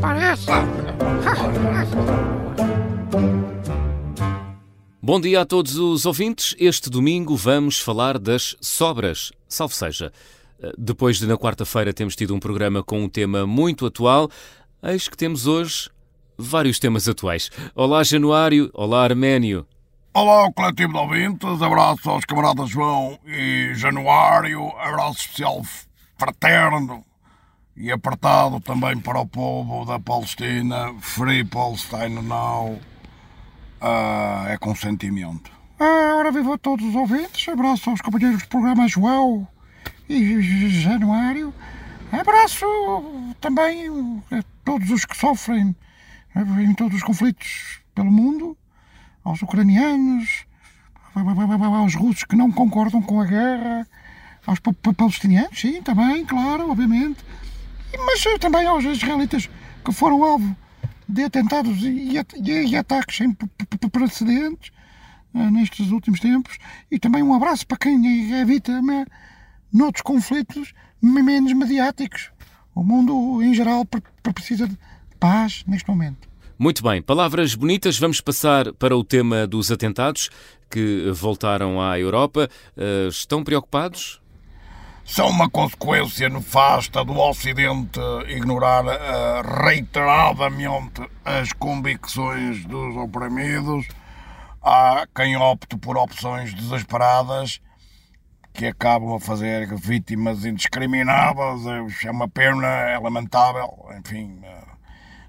Parece. Bom dia a todos os ouvintes. Este domingo vamos falar das sobras. Salve seja. Depois de na quarta-feira termos tido um programa com um tema muito atual, eis que temos hoje vários temas atuais. Olá, Januário. Olá, Arménio. Olá, coletivo de ouvintes. Abraço aos camaradas João e Januário. Abraço especial fraterno e apertado também para o povo da Palestina. Free Palestine now. Uh, é consentimento. Ah, ora viva a todos os ouvintes. Abraço aos companheiros do programa João e Januário. Abraço também a todos os que sofrem em todos os conflitos pelo mundo, aos ucranianos, aos russos que não concordam com a guerra, aos palestinianos, sim, também, claro, obviamente, mas também aos israelitas que foram alvo de atentados e, ataques sem precedentes uh, nestes últimos tempos, e também um abraço para quem evita noutros conflitos menos mediáticos. O mundo, em geral, precisa de paz neste momento. Muito bem, palavras bonitas. Vamos passar para o tema dos atentados que voltaram à Europa. Uh, estão preocupados? São uma consequência nefasta do Ocidente ignorar uh, reiteradamente as convicções dos oprimidos. Há quem opte por opções desesperadas que acabam a fazer vítimas indiscriminadas. É uma pena, é lamentável, enfim.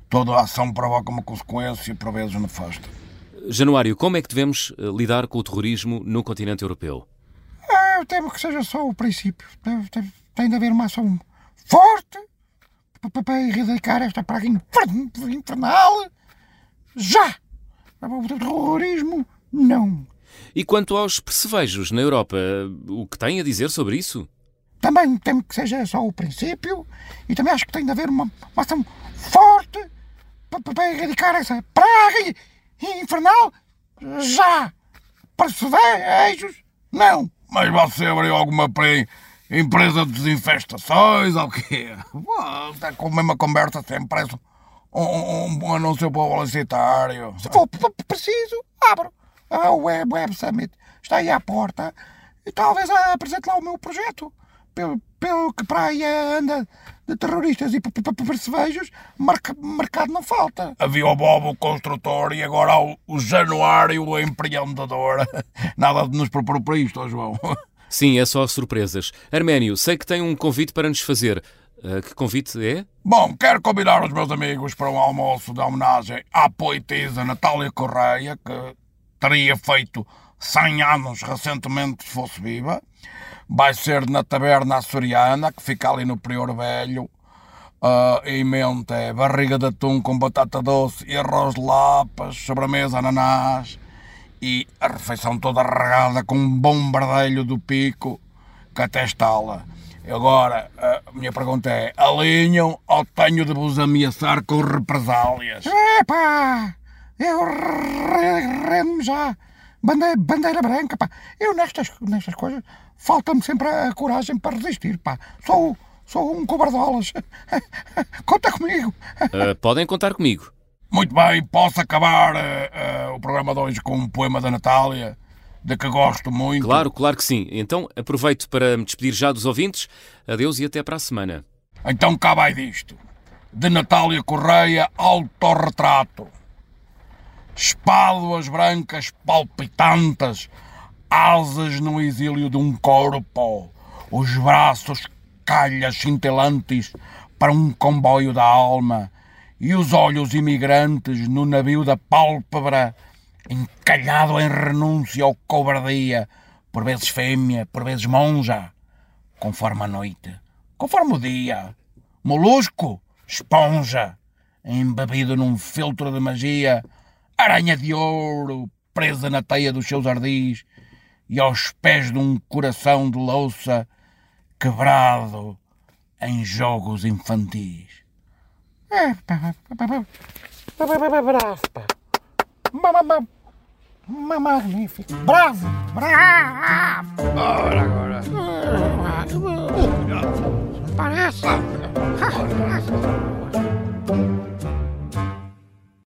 Toda a ação provoca uma consequência, por vezes nefasta. Januário, como é que devemos lidar com o terrorismo no continente europeu? Eu temo que seja só o princípio. Tem de haver uma ação forte para erradicar esta praga infernal. Já! O terrorismo, não. E quanto aos percevejos na Europa, o que tem a dizer sobre isso? Também temo que seja só o princípio e também acho que tem de haver uma, uma ação forte para erradicar essa praga infernal. Já! Percevejos, não. Mas você abriu alguma pre... empresa de desinfestações ou quê? Está com a mesma conversa sempre, parece um, um, um anúncio publicitário. Se for preciso, abro a Web, Web Summit está aí à porta e talvez apresente lá o meu projeto. Pelo, pelo que para aí anda de terroristas e percevejos, mercado não falta. Havia o Bobo o construtor e agora o, o Januário o empreendedor. Nada de nos propor para isto, João. Sim, é só surpresas. Arménio, sei que tem um convite para nos fazer. Uh, que convite é? Bom, quero convidar os meus amigos para um almoço de homenagem à poetisa Natália Correia, que teria feito 100 anos recentemente se fosse viva. Vai ser na Taberna Açoriana, que fica ali no Prior Velho. Uh, em mente é barriga de atum com batata doce e arroz de lapas, sobremesa ananás e a refeição toda regada com um bom bardelho do pico que até estala. Agora, a minha pergunta é: alinham ou tenho de vos ameaçar com represálias? Epá! Eu rendo já. Bandeira, bandeira branca, pá. Eu nestas, nestas coisas falta-me sempre a coragem para resistir, pá. Sou, sou um cobardolas. Conta comigo. Uh, podem contar comigo. Muito bem, posso acabar uh, uh, o programa de hoje com um poema da Natália, de que gosto muito. Claro, claro que sim. Então aproveito para me despedir já dos ouvintes. Adeus e até para a semana. Então cá vai disto. De Natália Correia, autorretrato espáduas brancas palpitantes, asas no exílio de um corpo, os braços calhas cintilantes para um comboio da alma e os olhos imigrantes no navio da pálpebra, encalhado em renúncia ou cobardia, por vezes fêmea, por vezes monja, conforme a noite, conforme o dia, molusco, esponja, embebido num filtro de magia, aranha de ouro presa na teia dos seus ardis e aos pés de um coração de louça quebrado em jogos infantis. É, bravo, pá. Magnífico. Bravo, bravo. Ora, agora. Parece.